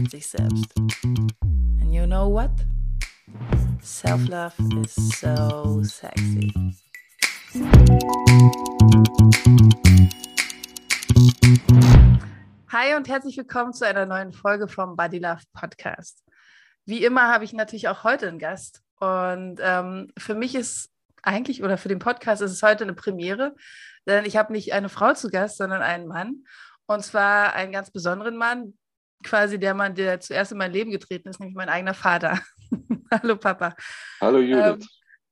mit sich selbst. And you know what? Self-love is so sexy. Hi und herzlich willkommen zu einer neuen Folge vom Body Love Podcast. Wie immer habe ich natürlich auch heute einen Gast. Und ähm, für mich ist eigentlich, oder für den Podcast ist es heute eine Premiere, denn ich habe nicht eine Frau zu Gast, sondern einen Mann. Und zwar einen ganz besonderen Mann, quasi der Mann, der zuerst in mein Leben getreten ist, nämlich mein eigener Vater. Hallo Papa. Hallo Judith. Ähm,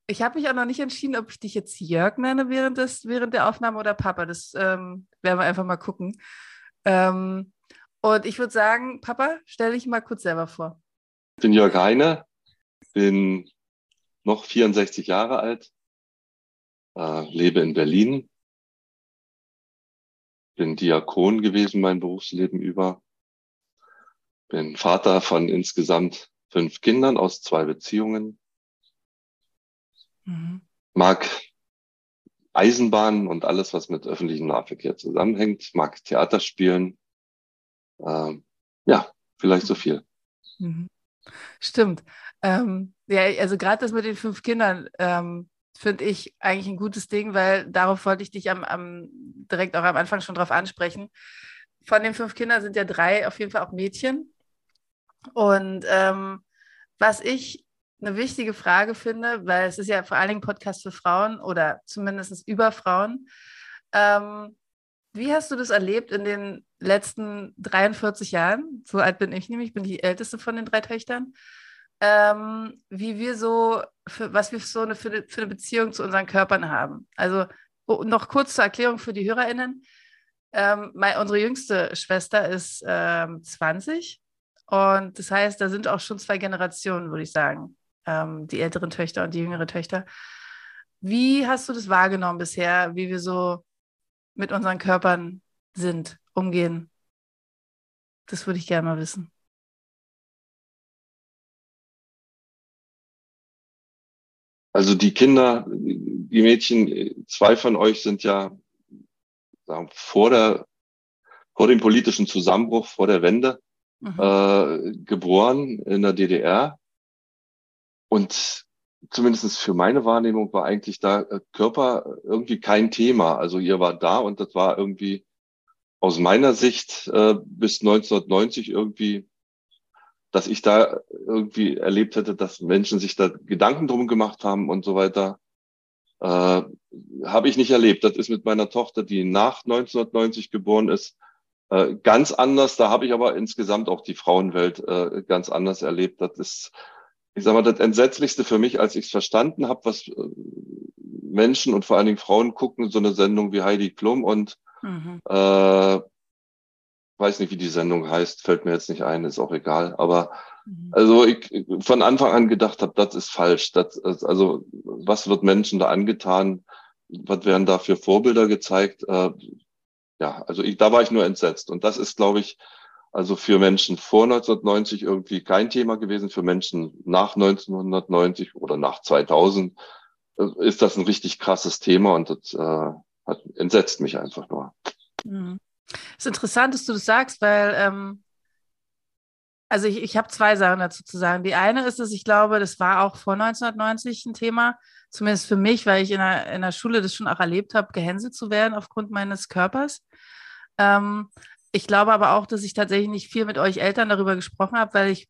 ich habe mich auch noch nicht entschieden, ob ich dich jetzt Jörg nenne während, des, während der Aufnahme oder Papa. Das ähm, werden wir einfach mal gucken. Ähm, und ich würde sagen, Papa, stell dich mal kurz selber vor. Ich bin Jörg Heine, bin noch 64 Jahre alt, äh, lebe in Berlin, bin Diakon gewesen mein Berufsleben über, bin Vater von insgesamt fünf Kindern aus zwei Beziehungen, mhm. mag Eisenbahnen und alles, was mit öffentlichem Nahverkehr zusammenhängt, mag Theater spielen. Ähm, ja, vielleicht so viel. Mhm. Stimmt. Ähm, ja, also gerade das mit den fünf Kindern ähm, finde ich eigentlich ein gutes Ding, weil darauf wollte ich dich am, am, direkt auch am Anfang schon drauf ansprechen. Von den fünf Kindern sind ja drei auf jeden Fall auch Mädchen. Und ähm, was ich eine wichtige Frage finde, weil es ist ja vor allen Dingen Podcast für Frauen oder zumindest über Frauen. Ähm, wie hast du das erlebt in den letzten 43 Jahren? So alt bin ich nämlich, ich bin die älteste von den drei Töchtern. Ähm, wie wir so, für, was wir so eine, für, eine, für eine Beziehung zu unseren Körpern haben. Also oh, noch kurz zur Erklärung für die HörerInnen. Ähm, meine, unsere jüngste Schwester ist ähm, 20 und das heißt, da sind auch schon zwei Generationen, würde ich sagen. Ähm, die älteren Töchter und die jüngeren Töchter. Wie hast du das wahrgenommen bisher, wie wir so mit unseren Körpern sind, umgehen? Das würde ich gerne mal wissen. Also die Kinder, die Mädchen, zwei von euch sind ja sagen, vor, der, vor dem politischen Zusammenbruch, vor der Wende mhm. äh, geboren in der DDR. Und zumindest für meine Wahrnehmung war eigentlich da äh, Körper irgendwie kein Thema. Also ihr war da und das war irgendwie aus meiner Sicht äh, bis 1990 irgendwie, dass ich da irgendwie erlebt hätte, dass Menschen sich da Gedanken drum gemacht haben und so weiter. Äh, Habe ich nicht erlebt. Das ist mit meiner Tochter, die nach 1990 geboren ist, äh, ganz anders. Da habe ich aber insgesamt auch die Frauenwelt äh, ganz anders erlebt. Das ist, ich sag mal, das Entsetzlichste für mich, als ich es verstanden habe, was äh, Menschen und vor allen Dingen Frauen gucken, so eine Sendung wie Heidi Klum und mhm. äh, weiß nicht, wie die Sendung heißt, fällt mir jetzt nicht ein, ist auch egal. Aber mhm. also ich von Anfang an gedacht habe, das ist falsch. Das, also was wird Menschen da angetan? Was werden da für Vorbilder gezeigt? Äh, ja, also ich, da war ich nur entsetzt. Und das ist, glaube ich, also für Menschen vor 1990 irgendwie kein Thema gewesen. Für Menschen nach 1990 oder nach 2000 äh, ist das ein richtig krasses Thema und das äh, hat, entsetzt mich einfach nur. Es ist interessant, dass du das sagst, weil ähm, also ich, ich habe zwei Sachen dazu zu sagen. Die eine ist, dass ich glaube, das war auch vor 1990 ein Thema, zumindest für mich, weil ich in der, in der Schule das schon auch erlebt habe, gehänselt zu werden aufgrund meines Körpers. Ähm, ich glaube aber auch, dass ich tatsächlich nicht viel mit euch Eltern darüber gesprochen habe, weil ich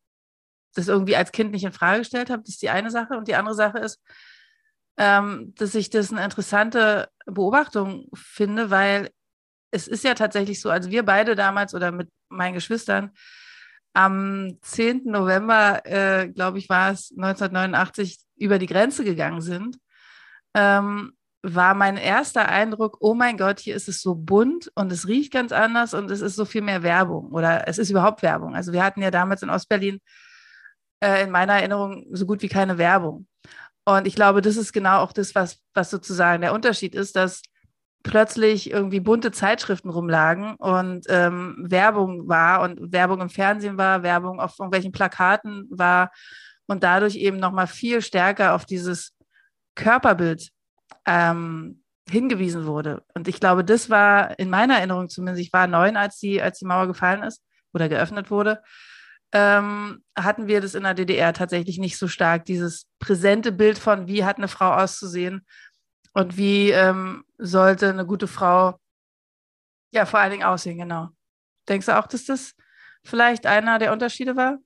das irgendwie als Kind nicht in Frage gestellt habe. Das ist die eine Sache. Und die andere Sache ist, ähm, dass ich das eine interessante Beobachtung finde, weil es ist ja tatsächlich so, also wir beide damals oder mit meinen Geschwistern, am 10. November, äh, glaube ich, war es 1989, über die Grenze gegangen sind. Ähm, war mein erster Eindruck, oh mein Gott, hier ist es so bunt und es riecht ganz anders und es ist so viel mehr Werbung oder es ist überhaupt Werbung. Also wir hatten ja damals in Ostberlin äh, in meiner Erinnerung so gut wie keine Werbung. Und ich glaube, das ist genau auch das, was, was sozusagen der Unterschied ist, dass plötzlich irgendwie bunte Zeitschriften rumlagen und ähm, Werbung war und Werbung im Fernsehen war, Werbung auf irgendwelchen Plakaten war und dadurch eben nochmal viel stärker auf dieses Körperbild ähm, hingewiesen wurde. Und ich glaube, das war in meiner Erinnerung zumindest, ich war neun, als die, als die Mauer gefallen ist oder geöffnet wurde, ähm, hatten wir das in der DDR tatsächlich nicht so stark, dieses präsente Bild von, wie hat eine Frau auszusehen und wie ähm, sollte eine gute Frau ja vor allen Dingen aussehen, genau. Denkst du auch, dass das vielleicht einer der Unterschiede war?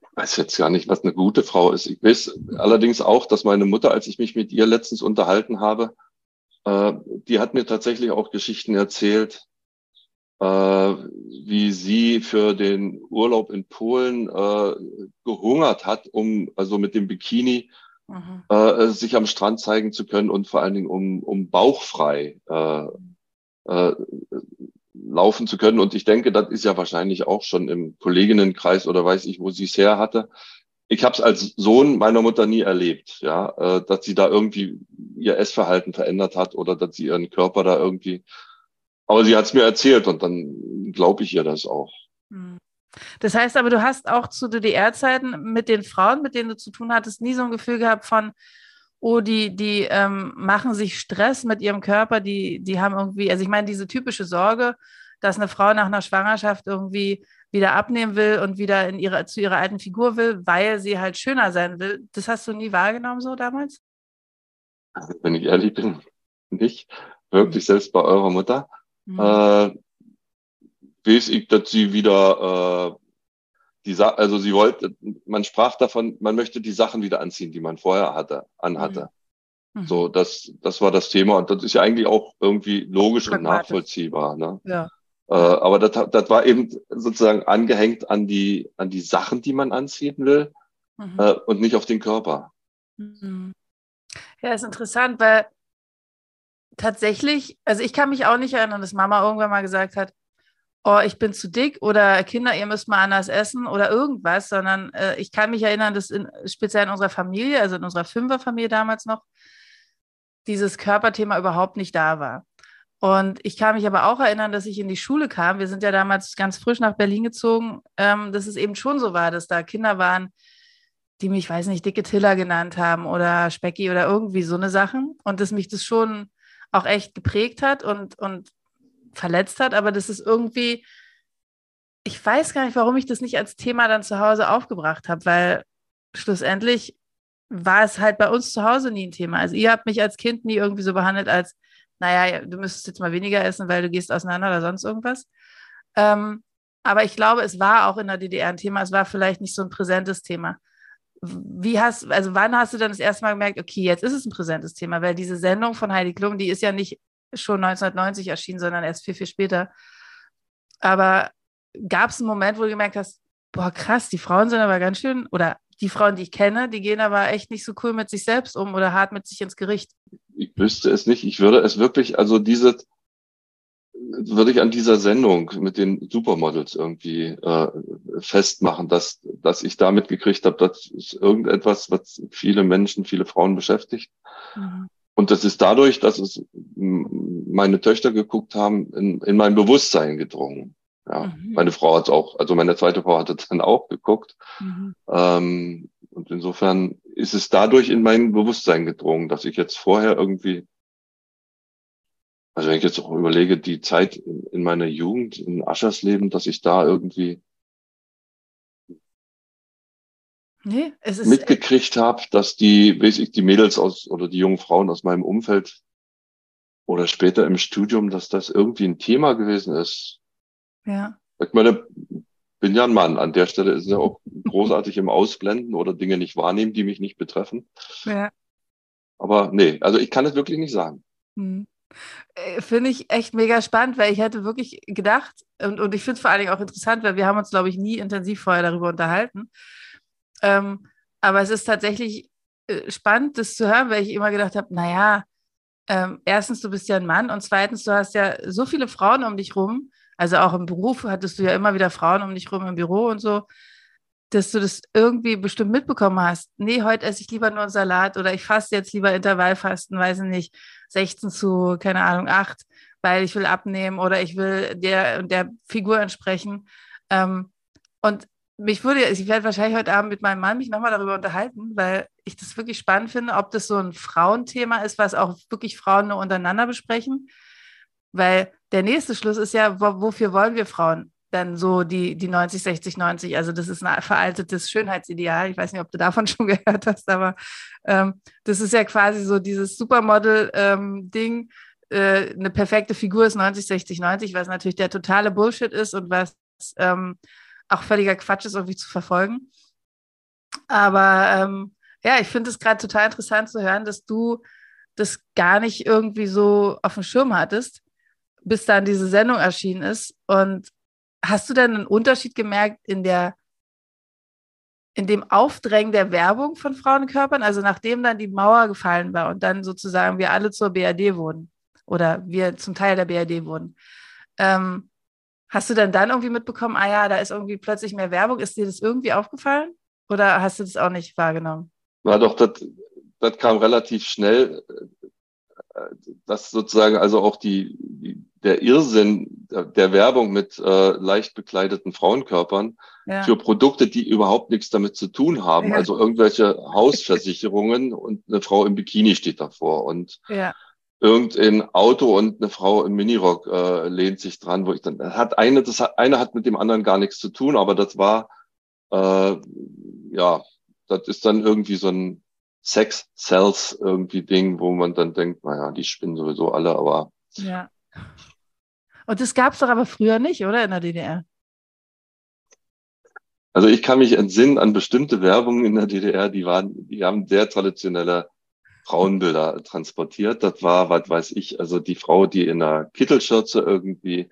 Ich weiß jetzt gar nicht, was eine gute Frau ist. Ich weiß allerdings auch, dass meine Mutter, als ich mich mit ihr letztens unterhalten habe, äh, die hat mir tatsächlich auch Geschichten erzählt, äh, wie sie für den Urlaub in Polen äh, gehungert hat, um also mit dem Bikini. Äh, sich am Strand zeigen zu können und vor allen Dingen um, um bauchfrei äh, äh, laufen zu können. Und ich denke, das ist ja wahrscheinlich auch schon im Kolleginnenkreis oder weiß ich, wo sie es her hatte. Ich habe es als Sohn meiner Mutter nie erlebt, ja, äh, dass sie da irgendwie ihr Essverhalten verändert hat oder dass sie ihren Körper da irgendwie aber sie hat es mir erzählt und dann glaube ich ihr das auch. Hm. Das heißt aber, du hast auch zu DDR-Zeiten mit den Frauen, mit denen du zu tun hattest, nie so ein Gefühl gehabt von, oh, die, die ähm, machen sich Stress mit ihrem Körper, die, die haben irgendwie, also ich meine, diese typische Sorge, dass eine Frau nach einer Schwangerschaft irgendwie wieder abnehmen will und wieder in ihre, zu ihrer alten Figur will, weil sie halt schöner sein will. Das hast du nie wahrgenommen so damals? Wenn ich ehrlich bin, nicht. Wirklich, selbst bei eurer Mutter. Mhm. Äh, weiß ich, dass sie wieder äh, die Sa also sie wollte, man sprach davon, man möchte die Sachen wieder anziehen, die man vorher hatte, anhatte. Mhm. mhm. So, das, das war das Thema und das ist ja eigentlich auch irgendwie logisch und nachvollziehbar. Ne? Ja. Äh, aber das, das war eben sozusagen angehängt an die, an die Sachen, die man anziehen will mhm. äh, und nicht auf den Körper. Mhm. Ja, ist interessant, weil tatsächlich, also ich kann mich auch nicht erinnern, dass Mama irgendwann mal gesagt hat, oh, ich bin zu dick oder Kinder, ihr müsst mal anders essen oder irgendwas, sondern äh, ich kann mich erinnern, dass in, speziell in unserer Familie, also in unserer Fünferfamilie damals noch, dieses Körperthema überhaupt nicht da war. Und ich kann mich aber auch erinnern, dass ich in die Schule kam. Wir sind ja damals ganz frisch nach Berlin gezogen, ähm, dass es eben schon so war, dass da Kinder waren, die mich, weiß nicht, dicke Tiller genannt haben oder Specki oder irgendwie so eine Sachen. Und dass mich das schon auch echt geprägt hat und, und verletzt hat, aber das ist irgendwie, ich weiß gar nicht, warum ich das nicht als Thema dann zu Hause aufgebracht habe, weil schlussendlich war es halt bei uns zu Hause nie ein Thema. Also ihr habt mich als Kind nie irgendwie so behandelt als, naja, du müsstest jetzt mal weniger essen, weil du gehst auseinander oder sonst irgendwas. Ähm, aber ich glaube, es war auch in der DDR ein Thema. Es war vielleicht nicht so ein präsentes Thema. Wie hast, also wann hast du dann das erste Mal gemerkt, okay, jetzt ist es ein präsentes Thema, weil diese Sendung von Heidi Klum, die ist ja nicht schon 1990 erschienen, sondern erst viel, viel später. Aber gab es einen Moment, wo du gemerkt hast, boah, krass, die Frauen sind aber ganz schön, oder die Frauen, die ich kenne, die gehen aber echt nicht so cool mit sich selbst um oder hart mit sich ins Gericht. Ich wüsste es nicht. Ich würde es wirklich, also diese, würde ich an dieser Sendung mit den Supermodels irgendwie äh, festmachen, dass, dass ich damit gekriegt habe, das ist irgendetwas, was viele Menschen, viele Frauen beschäftigt. Mhm. Und das ist dadurch, dass es meine Töchter geguckt haben, in, in mein Bewusstsein gedrungen. Ja, mhm. meine Frau hat auch, also meine zweite Frau hatte dann auch geguckt. Mhm. Ähm, und insofern ist es dadurch in mein Bewusstsein gedrungen, dass ich jetzt vorher irgendwie also wenn ich jetzt auch überlege, die Zeit in meiner Jugend, in Aschersleben, dass ich da irgendwie nee, mitgekriegt habe, dass die, weiß ich, die Mädels aus oder die jungen Frauen aus meinem Umfeld oder später im Studium, dass das irgendwie ein Thema gewesen ist. Ja. Ich meine, bin ja ein Mann. An der Stelle ist es ja auch großartig im Ausblenden oder Dinge nicht wahrnehmen, die mich nicht betreffen. Ja. Aber nee, also ich kann es wirklich nicht sagen. Hm. Äh, finde ich echt mega spannend, weil ich hätte wirklich gedacht, und, und ich finde es vor allen Dingen auch interessant, weil wir haben uns, glaube ich, nie intensiv vorher darüber unterhalten. Ähm, aber es ist tatsächlich äh, spannend, das zu hören, weil ich immer gedacht habe, naja, ähm, erstens, du bist ja ein Mann und zweitens, du hast ja so viele Frauen um dich rum. Also auch im Beruf hattest du ja immer wieder Frauen um dich rum im Büro und so, dass du das irgendwie bestimmt mitbekommen hast. Nee, heute esse ich lieber nur einen Salat oder ich faste jetzt lieber Intervallfasten, weiß ich nicht, 16 zu, keine Ahnung, 8, weil ich will abnehmen oder ich will der und der Figur entsprechen. Ähm, und mich würde, ich werde wahrscheinlich heute Abend mit meinem Mann mich nochmal darüber unterhalten, weil ich das wirklich spannend finde, ob das so ein Frauenthema ist, was auch wirklich Frauen nur untereinander besprechen. Weil der nächste Schluss ist ja, wofür wollen wir Frauen? Dann so die, die 90, 60, 90. Also das ist ein veraltetes Schönheitsideal. Ich weiß nicht, ob du davon schon gehört hast, aber ähm, das ist ja quasi so dieses Supermodel-Ding. Ähm, äh, eine perfekte Figur ist 90, 60, 90, was natürlich der totale Bullshit ist und was ähm, auch völliger Quatsch ist, irgendwie zu verfolgen. Aber ähm, ja, ich finde es gerade total interessant zu hören, dass du das gar nicht irgendwie so auf dem Schirm hattest, bis dann diese Sendung erschienen ist. Und hast du denn einen Unterschied gemerkt in der in dem Aufdrängen der Werbung von Frauenkörpern, also nachdem dann die Mauer gefallen war und dann sozusagen wir alle zur BRD wurden oder wir zum Teil der BRD wurden, ähm, Hast du denn dann irgendwie mitbekommen, ah ja, da ist irgendwie plötzlich mehr Werbung? Ist dir das irgendwie aufgefallen? Oder hast du das auch nicht wahrgenommen? Na doch, das, das kam relativ schnell, äh, dass sozusagen also auch die, die der Irrsinn der, der Werbung mit äh, leicht bekleideten Frauenkörpern ja. für Produkte, die überhaupt nichts damit zu tun haben. Ja. Also irgendwelche Hausversicherungen und eine Frau im Bikini steht davor. Und ja irgendein Auto und eine Frau im Minirock äh, lehnt sich dran, wo ich dann hat eine, das hat, eine hat mit dem anderen gar nichts zu tun, aber das war äh, ja, das ist dann irgendwie so ein Sex Cells irgendwie Ding, wo man dann denkt, naja, die spinnen sowieso alle, aber ja. Und das gab es doch aber früher nicht, oder in der DDR? Also ich kann mich entsinnen an bestimmte Werbungen in der DDR, die waren, die haben sehr traditionelle Frauenbilder transportiert. Das war, was weiß ich, also die Frau, die in einer Kittelschürze irgendwie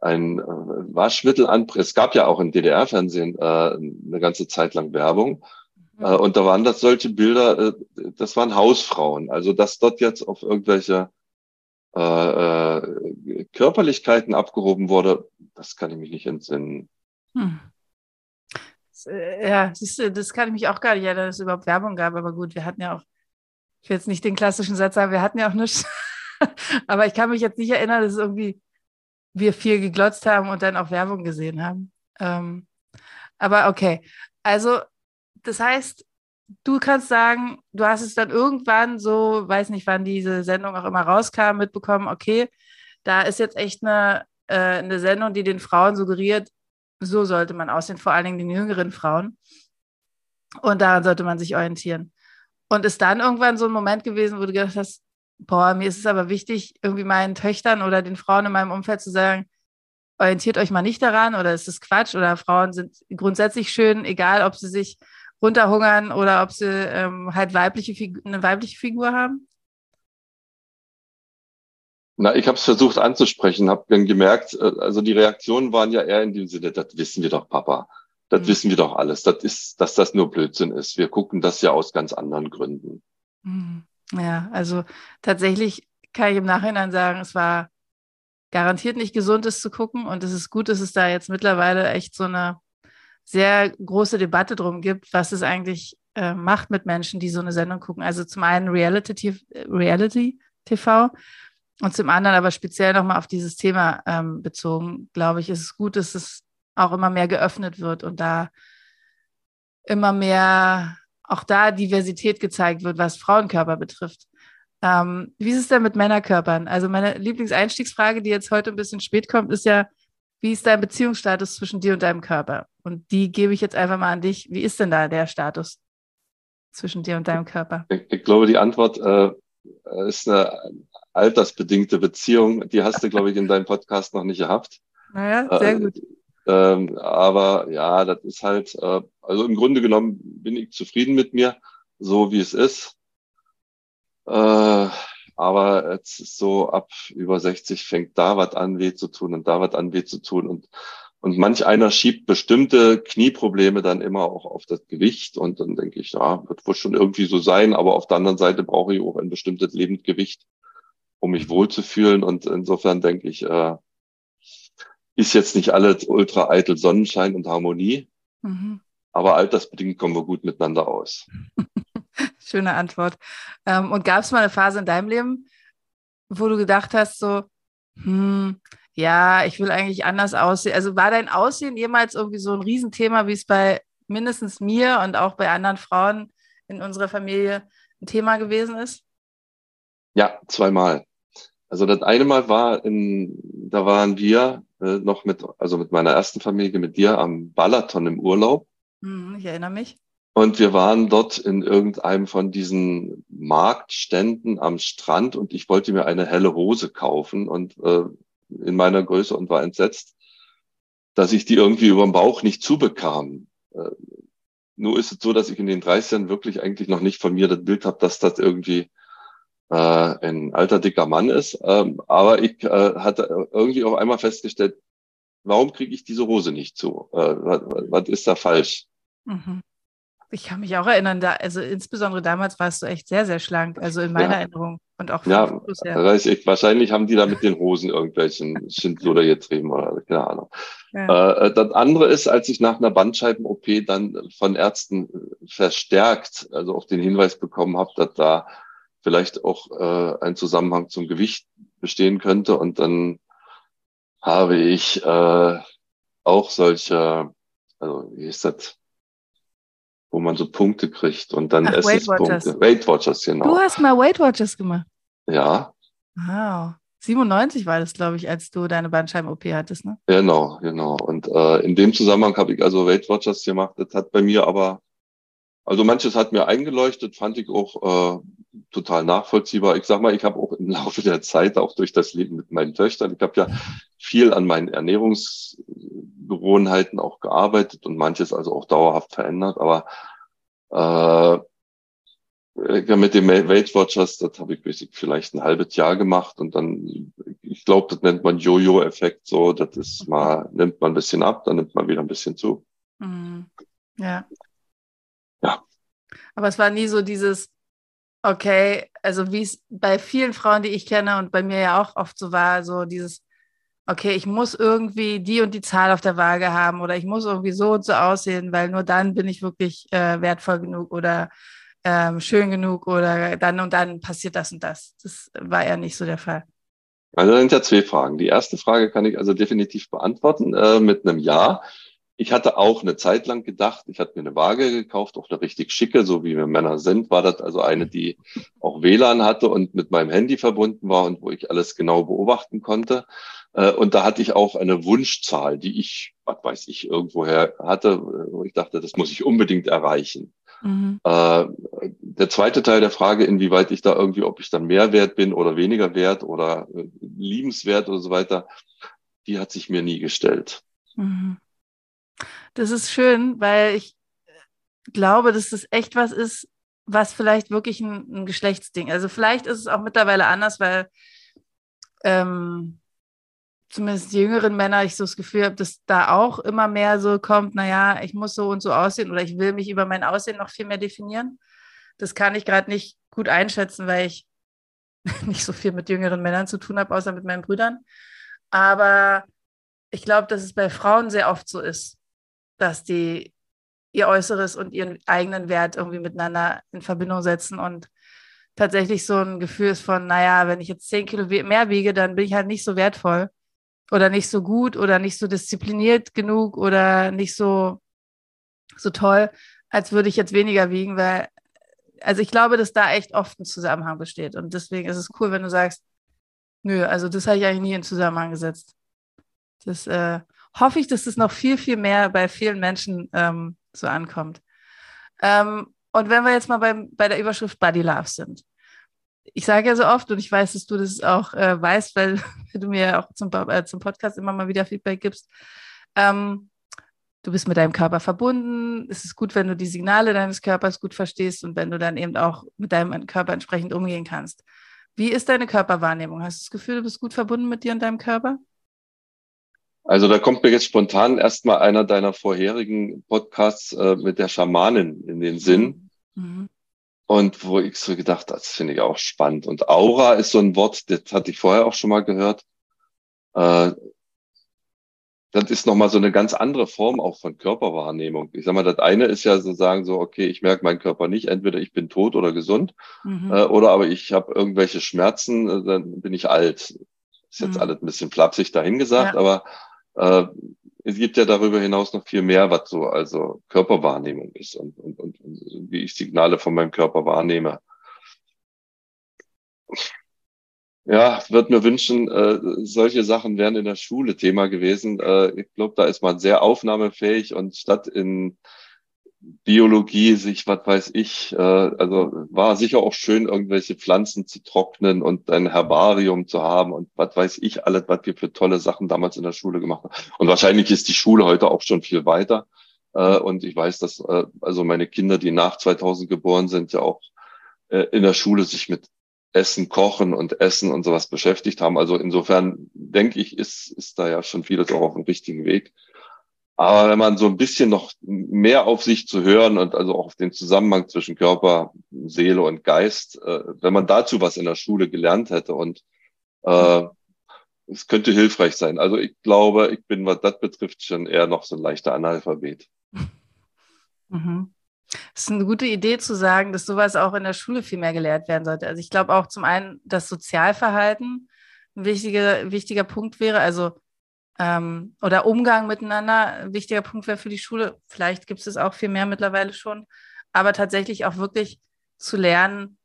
ein äh, Waschmittel anpresst. Es gab ja auch im DDR-Fernsehen äh, eine ganze Zeit lang Werbung. Mhm. Äh, und da waren das solche Bilder, äh, das waren Hausfrauen. Also dass dort jetzt auf irgendwelche äh, äh, Körperlichkeiten abgehoben wurde, das kann ich mich nicht entsinnen. Hm. Äh, ja, siehst du, das kann ich mich auch gar nicht erinnern, dass es überhaupt Werbung gab. Aber gut, wir hatten ja auch ich will jetzt nicht den klassischen Satz sagen, wir hatten ja auch nichts. Aber ich kann mich jetzt nicht erinnern, dass irgendwie wir viel geglotzt haben und dann auch Werbung gesehen haben. Ähm, aber okay. Also, das heißt, du kannst sagen, du hast es dann irgendwann so, weiß nicht, wann diese Sendung auch immer rauskam, mitbekommen, okay, da ist jetzt echt eine, äh, eine Sendung, die den Frauen suggeriert, so sollte man aussehen, vor allen Dingen den jüngeren Frauen. Und daran sollte man sich orientieren. Und ist dann irgendwann so ein Moment gewesen, wo du gedacht hast, boah, mir ist es aber wichtig, irgendwie meinen Töchtern oder den Frauen in meinem Umfeld zu sagen, orientiert euch mal nicht daran oder ist das Quatsch oder Frauen sind grundsätzlich schön, egal ob sie sich runterhungern oder ob sie ähm, halt weibliche eine weibliche Figur haben? Na, ich habe es versucht anzusprechen, habe dann gemerkt, äh, also die Reaktionen waren ja eher in dem Sinne, das wissen wir doch, Papa. Das mhm. wissen wir doch alles. Das ist, dass das nur Blödsinn ist. Wir gucken das ja aus ganz anderen Gründen. Mhm. Ja, also tatsächlich kann ich im Nachhinein sagen, es war garantiert nicht gesund, es zu gucken. Und es ist gut, dass es da jetzt mittlerweile echt so eine sehr große Debatte drum gibt, was es eigentlich äh, macht mit Menschen, die so eine Sendung gucken. Also zum einen Reality, Reality TV und zum anderen aber speziell nochmal auf dieses Thema ähm, bezogen, glaube ich, ist es gut, dass es auch immer mehr geöffnet wird und da immer mehr auch da Diversität gezeigt wird, was Frauenkörper betrifft. Ähm, wie ist es denn mit Männerkörpern? Also meine Lieblingseinstiegsfrage, die jetzt heute ein bisschen spät kommt, ist ja, wie ist dein Beziehungsstatus zwischen dir und deinem Körper? Und die gebe ich jetzt einfach mal an dich. Wie ist denn da der Status zwischen dir und deinem Körper? Ich, ich glaube, die Antwort äh, ist eine altersbedingte Beziehung. Die hast du, glaube ich, in deinem Podcast noch nicht gehabt. Naja, sehr äh, gut. Ähm, aber ja, das ist halt, äh, also im Grunde genommen bin ich zufrieden mit mir, so wie es ist. Äh, aber jetzt ist so ab über 60 fängt da was an weh zu tun und da was an weh zu tun und Und manch einer schiebt bestimmte Knieprobleme dann immer auch auf das Gewicht. Und dann denke ich, ja, wird wohl schon irgendwie so sein. Aber auf der anderen Seite brauche ich auch ein bestimmtes Lebendgewicht, um mich wohlzufühlen. Und insofern denke ich, äh, ist jetzt nicht alles ultra eitel Sonnenschein und Harmonie. Mhm. Aber altersbedingt kommen wir gut miteinander aus. Schöne Antwort. Ähm, und gab es mal eine Phase in deinem Leben, wo du gedacht hast, so, hm, ja, ich will eigentlich anders aussehen. Also war dein Aussehen jemals irgendwie so ein Riesenthema, wie es bei mindestens mir und auch bei anderen Frauen in unserer Familie ein Thema gewesen ist? Ja, zweimal. Also das eine Mal war in, da waren wir äh, noch mit, also mit meiner ersten Familie, mit dir am Balaton im Urlaub. Hm, ich erinnere mich. Und wir waren dort in irgendeinem von diesen Marktständen am Strand und ich wollte mir eine helle Hose kaufen und äh, in meiner Größe und war entsetzt, dass ich die irgendwie über den Bauch nicht zubekam. Äh, nur ist es so, dass ich in den 30ern wirklich eigentlich noch nicht von mir das Bild habe, dass das irgendwie äh, ein alter dicker Mann ist. Ähm, aber ich äh, hatte irgendwie auf einmal festgestellt, warum kriege ich diese Hose nicht zu? Äh, was, was ist da falsch? Mhm. Ich kann mich auch erinnern, da, also insbesondere damals warst du echt sehr, sehr schlank, also in meiner ja. Erinnerung. Und auch ja, Fotos, ja. Weiß ich, wahrscheinlich haben die da mit den Hosen irgendwelchen Schindluder getrieben oder keine Ahnung. Ja. Äh, das andere ist, als ich nach einer Bandscheiben-OP dann von Ärzten verstärkt, also auch den Hinweis bekommen habe, dass da vielleicht auch äh, ein Zusammenhang zum Gewicht bestehen könnte. Und dann habe ich äh, auch solche, also wie ist das? wo man so Punkte kriegt und dann Essenspunkte. Weight Watchers, genau. Du hast mal Weight Watchers gemacht. Ja. Wow. 97 war das, glaube ich, als du deine Bandscheiben-OP hattest, ne? Genau, genau. Und äh, in dem Zusammenhang habe ich also Weight Watchers gemacht. Das hat bei mir aber, also manches hat mir eingeleuchtet, fand ich auch äh, total nachvollziehbar. Ich sag mal, ich habe auch im Laufe der Zeit, auch durch das Leben mit meinen Töchtern, ich habe ja viel an meinen Ernährungsgewohnheiten auch gearbeitet und manches also auch dauerhaft verändert. Aber äh, mit dem Weight Watchers, das habe ich vielleicht ein halbes Jahr gemacht und dann, ich glaube, das nennt man Jojo-Effekt so, das ist mal, nimmt man ein bisschen ab, dann nimmt man wieder ein bisschen zu. Mhm. Ja. Ja. Aber es war nie so dieses, okay, also wie es bei vielen Frauen, die ich kenne und bei mir ja auch oft so war, so dieses, okay, ich muss irgendwie die und die Zahl auf der Waage haben oder ich muss irgendwie so und so aussehen, weil nur dann bin ich wirklich äh, wertvoll genug oder ähm, schön genug oder dann und dann passiert das und das. Das war ja nicht so der Fall. Also das sind ja zwei Fragen. Die erste Frage kann ich also definitiv beantworten äh, mit einem Ja. Ich hatte auch eine Zeit lang gedacht, ich hatte mir eine Waage gekauft, auch eine richtig schicke, so wie wir Männer sind, war das also eine, die auch WLAN hatte und mit meinem Handy verbunden war und wo ich alles genau beobachten konnte. Äh, und da hatte ich auch eine Wunschzahl, die ich, was weiß ich, irgendwoher hatte, wo ich dachte, das muss ich unbedingt erreichen. Mhm. Äh, der zweite Teil der Frage, inwieweit ich da irgendwie, ob ich dann mehr wert bin oder weniger wert oder äh, liebenswert oder so weiter, die hat sich mir nie gestellt. Mhm. Das ist schön, weil ich glaube, dass das echt was ist, was vielleicht wirklich ein, ein Geschlechtsding. Also vielleicht ist es auch mittlerweile anders, weil ähm, zumindest die jüngeren Männer, ich so das Gefühl habe, dass da auch immer mehr so kommt, naja, ich muss so und so aussehen oder ich will mich über mein Aussehen noch viel mehr definieren. Das kann ich gerade nicht gut einschätzen, weil ich nicht so viel mit jüngeren Männern zu tun habe, außer mit meinen Brüdern. Aber ich glaube, dass es bei Frauen sehr oft so ist, dass die ihr Äußeres und ihren eigenen Wert irgendwie miteinander in Verbindung setzen und tatsächlich so ein Gefühl ist von, naja, wenn ich jetzt zehn Kilo mehr wiege, dann bin ich halt nicht so wertvoll oder nicht so gut oder nicht so diszipliniert genug oder nicht so, so toll, als würde ich jetzt weniger wiegen, weil, also ich glaube, dass da echt oft ein Zusammenhang besteht und deswegen ist es cool, wenn du sagst, nö, also das habe ich eigentlich nie in Zusammenhang gesetzt. Das äh, hoffe ich, dass das noch viel, viel mehr bei vielen Menschen ähm, so ankommt. Ähm, und wenn wir jetzt mal beim, bei der Überschrift Body Love sind. Ich sage ja so oft, und ich weiß, dass du das auch äh, weißt, weil du mir auch zum, äh, zum Podcast immer mal wieder Feedback gibst. Ähm, du bist mit deinem Körper verbunden. Es ist gut, wenn du die Signale deines Körpers gut verstehst und wenn du dann eben auch mit deinem Körper entsprechend umgehen kannst. Wie ist deine Körperwahrnehmung? Hast du das Gefühl, du bist gut verbunden mit dir und deinem Körper? Also da kommt mir jetzt spontan erstmal einer deiner vorherigen Podcasts äh, mit der Schamanin in den Sinn. Mhm. Und wo ich so gedacht, das finde ich auch spannend. Und Aura ist so ein Wort, das hatte ich vorher auch schon mal gehört. Äh, das ist nochmal so eine ganz andere Form auch von Körperwahrnehmung. Ich sag mal, das eine ist ja so sagen so, okay, ich merke meinen Körper nicht, entweder ich bin tot oder gesund, mhm. äh, oder aber ich habe irgendwelche Schmerzen, äh, dann bin ich alt. Ist jetzt mhm. alles ein bisschen flapsig dahingesagt, ja. aber äh, es gibt ja darüber hinaus noch viel mehr, was so also Körperwahrnehmung ist und, und, und, und wie ich Signale von meinem Körper wahrnehme. Ja, würde mir wünschen, äh, solche Sachen wären in der Schule Thema gewesen. Äh, ich glaube, da ist man sehr aufnahmefähig und statt in Biologie sich, was weiß ich, äh, also war sicher auch schön, irgendwelche Pflanzen zu trocknen und ein Herbarium zu haben und was weiß ich alles, was wir für tolle Sachen damals in der Schule gemacht haben. Und wahrscheinlich ist die Schule heute auch schon viel weiter. Äh, und ich weiß, dass äh, also meine Kinder, die nach 2000 geboren sind, ja auch äh, in der Schule sich mit Essen, Kochen und Essen und sowas beschäftigt haben. Also insofern denke ich, ist, ist da ja schon vieles auch auf dem richtigen Weg. Aber wenn man so ein bisschen noch mehr auf sich zu hören und also auch auf den Zusammenhang zwischen Körper, Seele und Geist, äh, wenn man dazu was in der Schule gelernt hätte und äh, es könnte hilfreich sein. Also ich glaube, ich bin, was das betrifft, schon eher noch so ein leichter Analphabet. Mhm. Es ist eine gute Idee zu sagen, dass sowas auch in der Schule viel mehr gelehrt werden sollte. Also ich glaube auch zum einen, dass Sozialverhalten ein wichtiger, wichtiger Punkt wäre. Also ähm, oder Umgang miteinander ein wichtiger Punkt wäre für die Schule. Vielleicht gibt es auch viel mehr mittlerweile schon, aber tatsächlich auch wirklich zu lernen,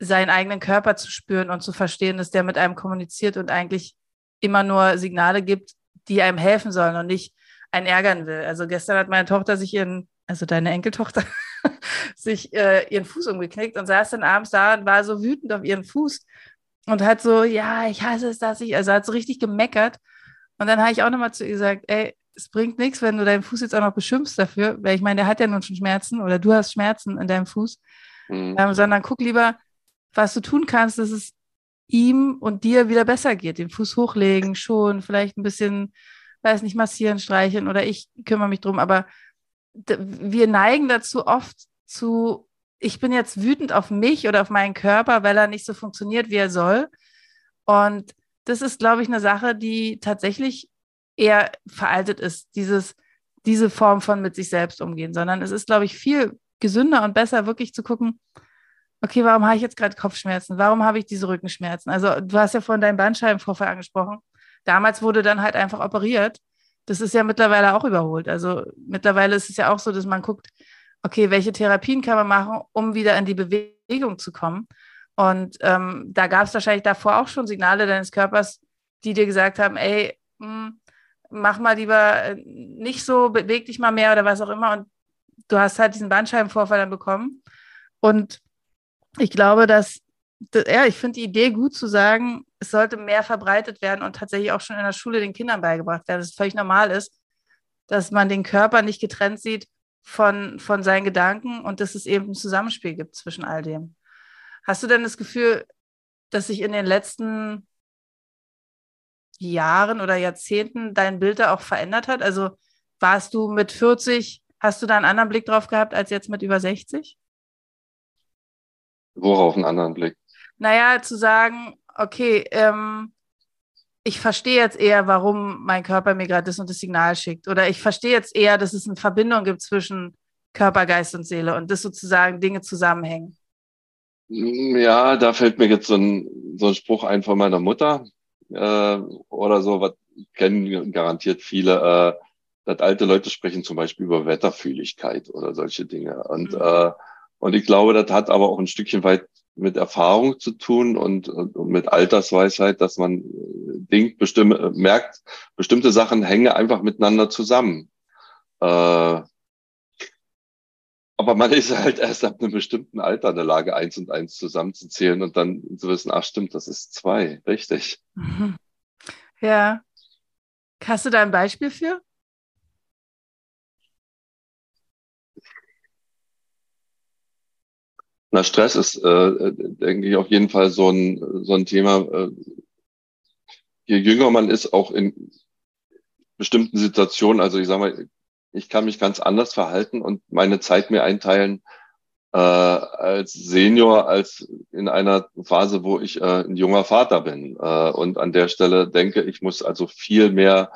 seinen eigenen Körper zu spüren und zu verstehen, dass der mit einem kommuniziert und eigentlich immer nur Signale gibt, die einem helfen sollen und nicht einen ärgern will. Also gestern hat meine Tochter sich ihren, also deine Enkeltochter, sich äh, ihren Fuß umgeknickt und saß dann abends da und war so wütend auf ihren Fuß und hat so, ja, ich hasse es, dass ich, also hat so richtig gemeckert und dann habe ich auch nochmal zu ihr gesagt, ey, es bringt nichts, wenn du deinen Fuß jetzt auch noch beschimpfst dafür, weil ich meine, der hat ja nun schon Schmerzen oder du hast Schmerzen in deinem Fuß, mhm. ähm, sondern guck lieber, was du tun kannst, dass es ihm und dir wieder besser geht. Den Fuß hochlegen, schon, vielleicht ein bisschen, weiß nicht, massieren, streicheln oder ich kümmere mich drum. Aber wir neigen dazu oft zu, ich bin jetzt wütend auf mich oder auf meinen Körper, weil er nicht so funktioniert, wie er soll. Und das ist, glaube ich, eine Sache, die tatsächlich eher veraltet ist, dieses, diese Form von mit sich selbst umgehen, sondern es ist, glaube ich, viel gesünder und besser, wirklich zu gucken, okay, warum habe ich jetzt gerade Kopfschmerzen? Warum habe ich diese Rückenschmerzen? Also du hast ja von deinem Bandscheibenvorfall angesprochen. Damals wurde dann halt einfach operiert. Das ist ja mittlerweile auch überholt. Also mittlerweile ist es ja auch so, dass man guckt, okay, welche Therapien kann man machen, um wieder in die Bewegung zu kommen. Und ähm, da gab es wahrscheinlich davor auch schon Signale deines Körpers, die dir gesagt haben, ey, mh, hm, mach mal lieber äh, nicht so, beweg dich mal mehr oder was auch immer. Und du hast halt diesen Bandscheibenvorfall dann bekommen. Und ich glaube, dass, ja, ich finde die Idee gut zu sagen, es sollte mehr verbreitet werden und tatsächlich auch schon in der Schule den Kindern beigebracht werden, dass es völlig normal ist, dass man den Körper nicht getrennt sieht von, von seinen Gedanken und dass es eben ein Zusammenspiel gibt zwischen all dem. Hast du denn das Gefühl, dass sich in den letzten Jahren oder Jahrzehnten dein Bild da auch verändert hat? Also warst du mit 40, hast du da einen anderen Blick drauf gehabt als jetzt mit über 60? Worauf einen anderen Blick? Naja, zu sagen, okay, ähm, ich verstehe jetzt eher, warum mein Körper mir gerade das und das Signal schickt. Oder ich verstehe jetzt eher, dass es eine Verbindung gibt zwischen Körper, Geist und Seele und dass sozusagen Dinge zusammenhängen. Ja, da fällt mir jetzt so ein, so ein Spruch ein von meiner Mutter äh, oder so, was kennen garantiert viele, äh, dass alte Leute sprechen zum Beispiel über Wetterfühligkeit oder solche Dinge. Und, mhm. äh, und ich glaube, das hat aber auch ein Stückchen weit mit Erfahrung zu tun und, und mit Altersweisheit, dass man äh, denkt, bestimme, merkt, bestimmte Sachen hängen einfach miteinander zusammen. Äh, aber man ist halt erst ab einem bestimmten Alter in der Lage, eins und eins zusammenzuzählen und dann zu wissen, ach stimmt, das ist zwei, richtig. Mhm. Ja. Hast du da ein Beispiel für? Na, Stress ist, äh, denke ich, auf jeden Fall so ein, so ein Thema. Äh, je jünger man ist, auch in, bestimmten Situationen, also ich sage mal, ich kann mich ganz anders verhalten und meine Zeit mir einteilen äh, als Senior, als in einer Phase, wo ich äh, ein junger Vater bin. Äh, und an der Stelle denke, ich muss also viel mehr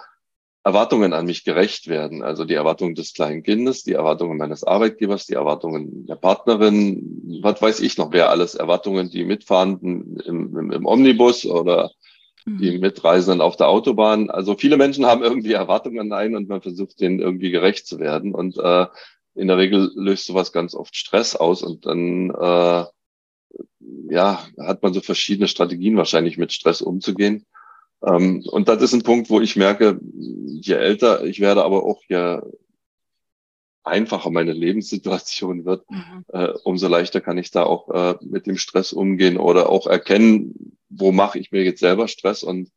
Erwartungen an mich gerecht werden. Also die Erwartungen des kleinen Kindes, die Erwartungen meines Arbeitgebers, die Erwartungen der Partnerin, was weiß ich noch, wer alles Erwartungen, die Mitfahrenden im, im, im Omnibus oder die mhm. Mitreisenden auf der Autobahn. Also viele Menschen haben irgendwie Erwartungen an einen und man versucht denen irgendwie gerecht zu werden. Und äh, in der Regel löst sowas ganz oft Stress aus und dann äh, ja, hat man so verschiedene Strategien wahrscheinlich mit Stress umzugehen. Ähm, und das ist ein Punkt, wo ich merke, je älter ich werde, aber auch je einfacher meine Lebenssituation wird, mhm. äh, umso leichter kann ich da auch äh, mit dem Stress umgehen oder auch erkennen, wo mache ich mir jetzt selber Stress und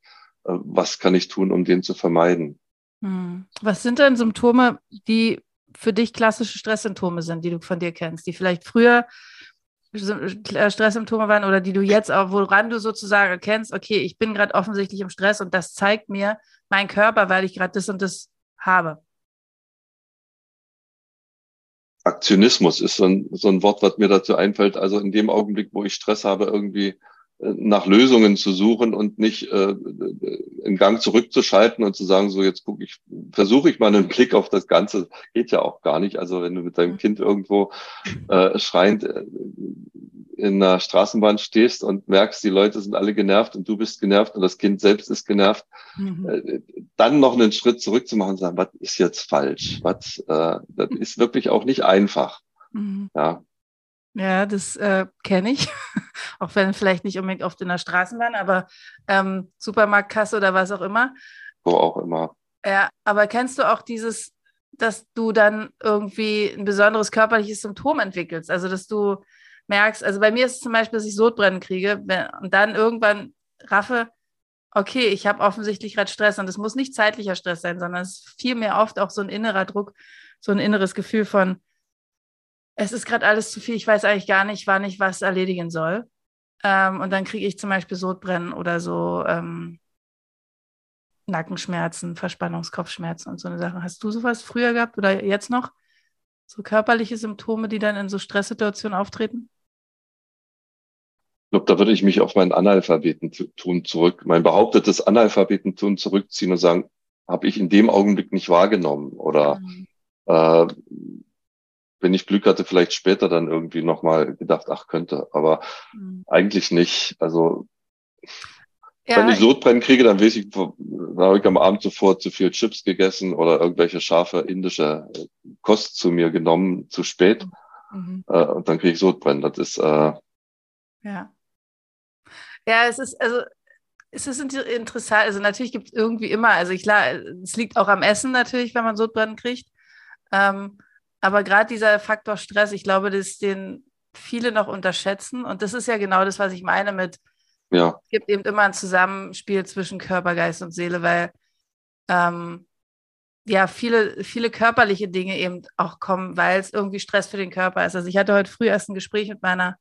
äh, was kann ich tun, um den zu vermeiden. Mhm. Was sind denn Symptome, die für dich klassische Stresssymptome sind, die du von dir kennst, die vielleicht früher äh, Stresssymptome waren oder die du jetzt auch, woran du sozusagen erkennst, okay, ich bin gerade offensichtlich im Stress und das zeigt mir mein Körper, weil ich gerade das und das habe. Aktionismus ist so ein, so ein Wort, was mir dazu einfällt. Also in dem Augenblick, wo ich Stress habe, irgendwie nach Lösungen zu suchen und nicht äh, in Gang zurückzuschalten und zu sagen, so jetzt gucke ich, versuche ich mal einen Blick auf das Ganze. Geht ja auch gar nicht. Also wenn du mit deinem Kind irgendwo äh, schreiend äh, in der Straßenbahn stehst und merkst, die Leute sind alle genervt und du bist genervt und das Kind selbst ist genervt, mhm. äh, dann noch einen Schritt zurück zu machen und sagen, was ist jetzt falsch? Was, äh, das ist wirklich auch nicht einfach. Mhm. Ja, ja, das äh, kenne ich. auch wenn vielleicht nicht unbedingt oft in der Straßenbahn, aber ähm, Supermarktkasse oder was auch immer. Wo auch immer. Ja, aber kennst du auch dieses, dass du dann irgendwie ein besonderes körperliches Symptom entwickelst? Also, dass du merkst, also bei mir ist es zum Beispiel, dass ich Sodbrennen kriege wenn, und dann irgendwann raffe, okay, ich habe offensichtlich gerade Stress und es muss nicht zeitlicher Stress sein, sondern es ist vielmehr oft auch so ein innerer Druck, so ein inneres Gefühl von, es ist gerade alles zu viel, ich weiß eigentlich gar nicht, wann ich was erledigen soll. Ähm, und dann kriege ich zum Beispiel Sodbrennen oder so ähm, Nackenschmerzen, Verspannungskopfschmerzen und so eine Sache. Hast du sowas früher gehabt oder jetzt noch? So körperliche Symptome, die dann in so Stresssituationen auftreten? Ich glaube, da würde ich mich auf mein Analphabetentum zurück, mein behauptetes Analphabetentum zurückziehen und sagen, habe ich in dem Augenblick nicht wahrgenommen oder mhm. äh, wenn ich Glück hatte, vielleicht später dann irgendwie nochmal gedacht, ach könnte, aber mhm. eigentlich nicht. Also ja, wenn ich Sodbrennen kriege, dann weiß ich, da habe ich am Abend zuvor zu viel Chips gegessen oder irgendwelche scharfe indische äh, Kost zu mir genommen, zu spät. Mhm. Äh, und dann kriege ich Sodbrennen. Das ist äh, ja. Ja, es ist, also es ist interessant. Also natürlich gibt es irgendwie immer, also klar, es liegt auch am Essen natürlich, wenn man Sodbrennen kriegt. Ähm, aber gerade dieser Faktor Stress, ich glaube, dass den viele noch unterschätzen. Und das ist ja genau das, was ich meine mit, ja. es gibt eben immer ein Zusammenspiel zwischen Körper, Geist und Seele, weil ähm, ja viele, viele körperliche Dinge eben auch kommen, weil es irgendwie Stress für den Körper ist. Also ich hatte heute früh erst ein Gespräch mit meiner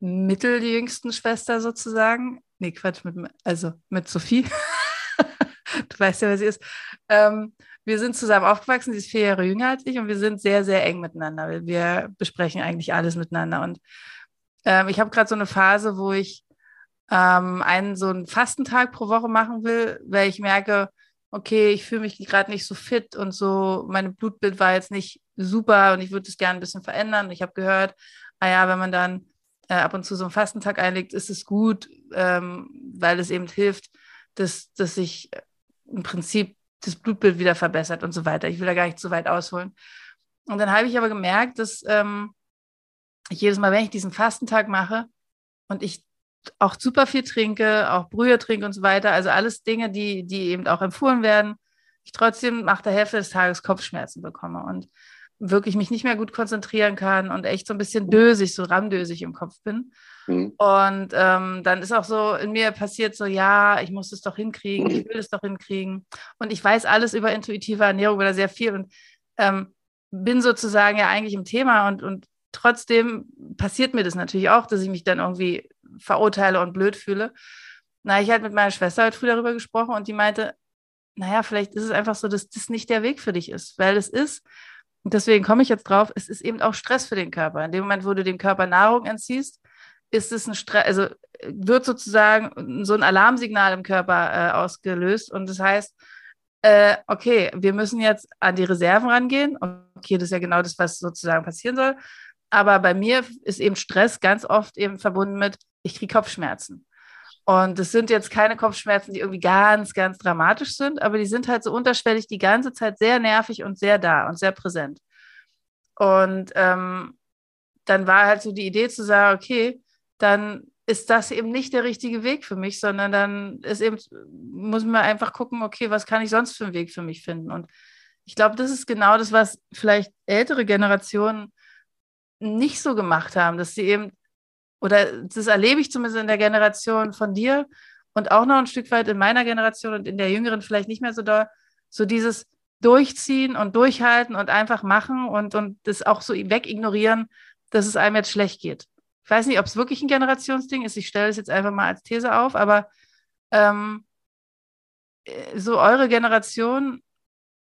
mitteljüngsten Schwester sozusagen. Nee, Quatsch, mit, also mit Sophie. du weißt ja, wer sie ist. Ähm, wir sind zusammen aufgewachsen, sie ist vier Jahre jünger als ich und wir sind sehr, sehr eng miteinander. Wir besprechen eigentlich alles miteinander. Und ähm, ich habe gerade so eine Phase, wo ich ähm, einen so einen Fastentag pro Woche machen will, weil ich merke, okay, ich fühle mich gerade nicht so fit und so, meine Blutbild war jetzt nicht super und ich würde es gerne ein bisschen verändern. Ich habe gehört, ah ja, wenn man dann äh, ab und zu so einen Fastentag einlegt, ist es gut, ähm, weil es eben hilft, dass, dass ich im Prinzip das Blutbild wieder verbessert und so weiter. Ich will da gar nicht zu weit ausholen. Und dann habe ich aber gemerkt, dass ähm, ich jedes Mal, wenn ich diesen Fastentag mache und ich auch super viel trinke, auch Brühe trinke und so weiter, also alles Dinge, die, die eben auch empfohlen werden, ich trotzdem nach der Hälfte des Tages Kopfschmerzen bekomme und wirklich mich nicht mehr gut konzentrieren kann und echt so ein bisschen dösig, so ramdösig im Kopf bin. Mhm. Und ähm, dann ist auch so in mir passiert so, ja, ich muss es doch hinkriegen, ich will es doch hinkriegen. Und ich weiß alles über intuitive Ernährung oder sehr viel und ähm, bin sozusagen ja eigentlich im Thema und, und trotzdem passiert mir das natürlich auch, dass ich mich dann irgendwie verurteile und blöd fühle. Na, ich hatte mit meiner Schwester halt früh darüber gesprochen und die meinte, naja, vielleicht ist es einfach so, dass das nicht der Weg für dich ist, weil es ist, und deswegen komme ich jetzt drauf, es ist eben auch Stress für den Körper. In dem Moment, wo du dem Körper Nahrung entziehst, ist es ein Stress, also wird sozusagen so ein Alarmsignal im Körper äh, ausgelöst. Und das heißt, äh, okay, wir müssen jetzt an die Reserven rangehen. Okay, das ist ja genau das, was sozusagen passieren soll. Aber bei mir ist eben Stress ganz oft eben verbunden mit, ich kriege Kopfschmerzen. Und das sind jetzt keine Kopfschmerzen, die irgendwie ganz, ganz dramatisch sind, aber die sind halt so unterschwellig die ganze Zeit sehr nervig und sehr da und sehr präsent. Und ähm, dann war halt so die Idee zu sagen, okay, dann ist das eben nicht der richtige Weg für mich, sondern dann ist eben, muss man einfach gucken, okay, was kann ich sonst für einen Weg für mich finden? Und ich glaube, das ist genau das, was vielleicht ältere Generationen nicht so gemacht haben, dass sie eben, oder das erlebe ich zumindest in der Generation von dir und auch noch ein Stück weit in meiner Generation und in der jüngeren vielleicht nicht mehr so doll, so dieses Durchziehen und Durchhalten und einfach machen und, und das auch so wegignorieren, dass es einem jetzt schlecht geht. Ich weiß nicht, ob es wirklich ein Generationsding ist. Ich stelle es jetzt einfach mal als These auf, aber ähm, äh, so eure Generation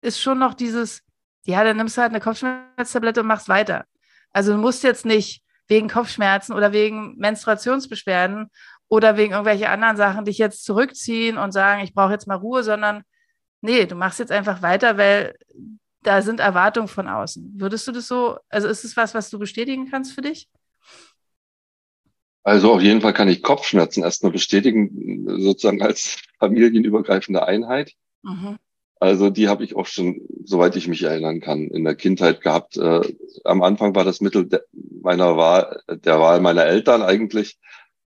ist schon noch dieses, ja, dann nimmst du halt eine Kopfschmerztablette und machst weiter. Also du musst jetzt nicht wegen Kopfschmerzen oder wegen Menstruationsbeschwerden oder wegen irgendwelche anderen Sachen dich jetzt zurückziehen und sagen, ich brauche jetzt mal Ruhe, sondern nee, du machst jetzt einfach weiter, weil da sind Erwartungen von außen. Würdest du das so, also ist es was, was du bestätigen kannst für dich? Also auf jeden Fall kann ich Kopfschmerzen erstmal bestätigen, sozusagen als familienübergreifende Einheit. Mhm. Also die habe ich auch schon, soweit ich mich erinnern kann, in der Kindheit gehabt. Äh, am Anfang war das Mittel meiner Wahl, der Wahl meiner Eltern eigentlich,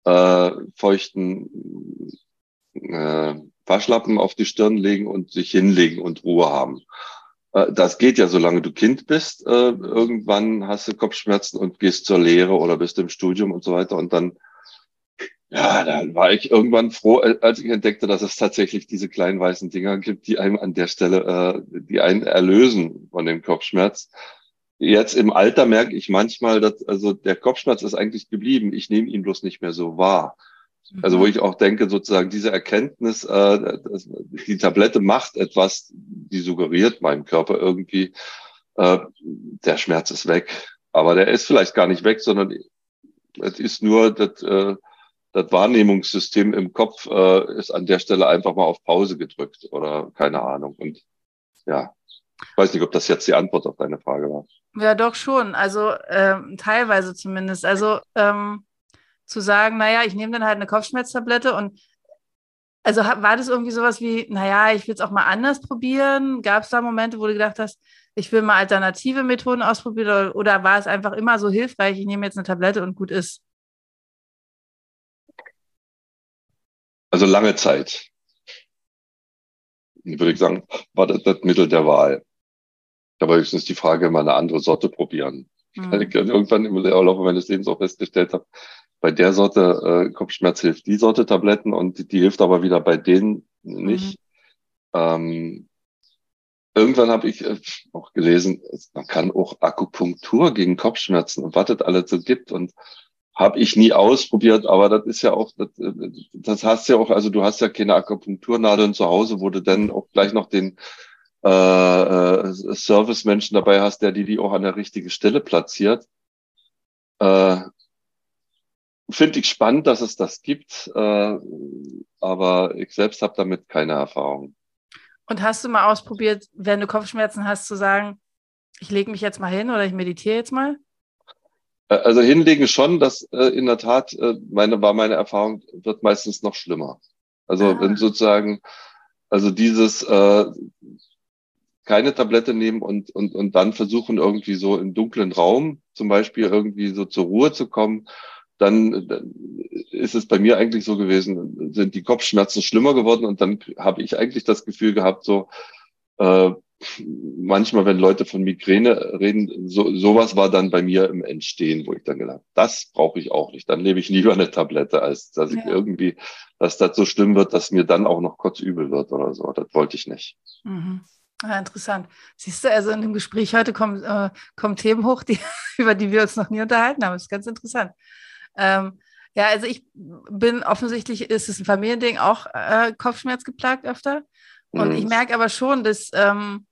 äh, feuchten äh, Waschlappen auf die Stirn legen und sich hinlegen und Ruhe haben. Äh, das geht ja, solange du Kind bist. Äh, irgendwann hast du Kopfschmerzen und gehst zur Lehre oder bist im Studium und so weiter. Und dann, ja, dann war ich irgendwann froh, äh, als ich entdeckte, dass es tatsächlich diese kleinen weißen Dinger gibt, die einem an der Stelle, die einen erlösen von dem Kopfschmerz. Jetzt im Alter merke ich manchmal, dass also der Kopfschmerz ist eigentlich geblieben. Ich nehme ihn bloß nicht mehr so wahr. Also wo mhm. ich auch denke, sozusagen diese Erkenntnis, äh, die Tablette macht etwas, die suggeriert meinem Körper irgendwie, äh, der Schmerz ist weg. Aber der ist vielleicht gar nicht weg, sondern es ist nur das, äh, das Wahrnehmungssystem im Kopf äh, ist an der Stelle einfach mal auf Pause gedrückt oder keine Ahnung. Und ja, ich weiß nicht, ob das jetzt die Antwort auf deine Frage war. Ja, doch schon. Also ähm, teilweise zumindest. Also ähm, zu sagen, naja, ich nehme dann halt eine Kopfschmerztablette und also war das irgendwie sowas wie, naja, ich will es auch mal anders probieren? Gab es da Momente, wo du gedacht hast, ich will mal alternative Methoden ausprobieren oder, oder war es einfach immer so hilfreich, ich nehme jetzt eine Tablette und gut ist? Also lange Zeit, würde ich sagen, war das das Mittel der Wahl. Aber höchstens die Frage, mal eine andere Sorte probieren. Mhm. Weil ich irgendwann im Laufe meines Lebens auch festgestellt habe, bei der Sorte äh, Kopfschmerz hilft die Sorte Tabletten und die, die hilft aber wieder bei denen nicht. Mhm. Ähm, irgendwann habe ich äh, auch gelesen, man kann auch Akupunktur gegen Kopfschmerzen und was das alles so gibt und habe ich nie ausprobiert, aber das ist ja auch, das, das hast ja auch, also du hast ja keine Akupunkturnadeln zu Hause, wo du dann auch gleich noch den äh, äh, Servicemenschen dabei hast, der die die auch an der richtigen Stelle platziert. Äh, finde ich spannend, dass es das gibt, äh, aber ich selbst habe damit keine Erfahrung. Und hast du mal ausprobiert, wenn du Kopfschmerzen hast, zu sagen, ich lege mich jetzt mal hin oder ich meditiere jetzt mal? Äh, also hinlegen schon, das äh, in der Tat, äh, meine, war meine Erfahrung, wird meistens noch schlimmer. Also ah. wenn sozusagen, also dieses äh, keine Tablette nehmen und, und, und dann versuchen irgendwie so im dunklen Raum zum Beispiel irgendwie so zur Ruhe zu kommen, dann, dann ist es bei mir eigentlich so gewesen, sind die Kopfschmerzen schlimmer geworden und dann habe ich eigentlich das Gefühl gehabt, so äh, manchmal, wenn Leute von Migräne reden, so, sowas war dann bei mir im Entstehen, wo ich dann gedacht, das brauche ich auch nicht. Dann nehme ich lieber eine Tablette, als dass ja. ich irgendwie, dass das so schlimm wird, dass mir dann auch noch kurz übel wird oder so. Das wollte ich nicht. Mhm. Ja, interessant. Siehst du, also in dem Gespräch heute kommen, äh, kommen Themen hoch, die, über die wir uns noch nie unterhalten haben. Das ist ganz interessant. Ähm, ja, also ich bin offensichtlich, ist es ein Familiending, auch äh, Kopfschmerz geplagt öfter. Und mhm. ich merke aber schon, dass ähm,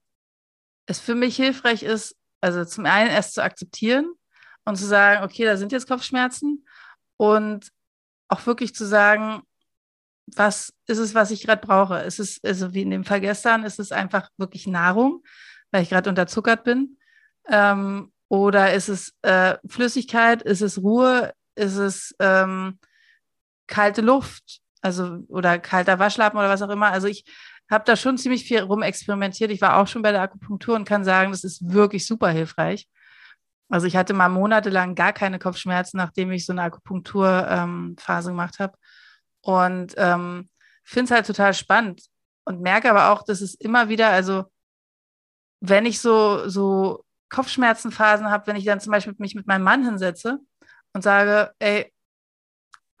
es für mich hilfreich ist, also zum einen erst zu akzeptieren und zu sagen, okay, da sind jetzt Kopfschmerzen und auch wirklich zu sagen, was ist es, was ich gerade brauche? Ist es, also wie in dem Fall gestern, ist es einfach wirklich Nahrung, weil ich gerade unterzuckert bin? Ähm, oder ist es äh, Flüssigkeit? Ist es Ruhe? Ist es ähm, kalte Luft? Also, oder kalter Waschlappen oder was auch immer. Also ich habe da schon ziemlich viel rumexperimentiert. Ich war auch schon bei der Akupunktur und kann sagen, das ist wirklich super hilfreich. Also ich hatte mal monatelang gar keine Kopfschmerzen, nachdem ich so eine Akupunkturphase ähm, gemacht habe. Und ähm, finde es halt total spannend und merke aber auch, dass es immer wieder, also wenn ich so, so Kopfschmerzenphasen habe, wenn ich dann zum Beispiel mich mit meinem Mann hinsetze und sage, ey,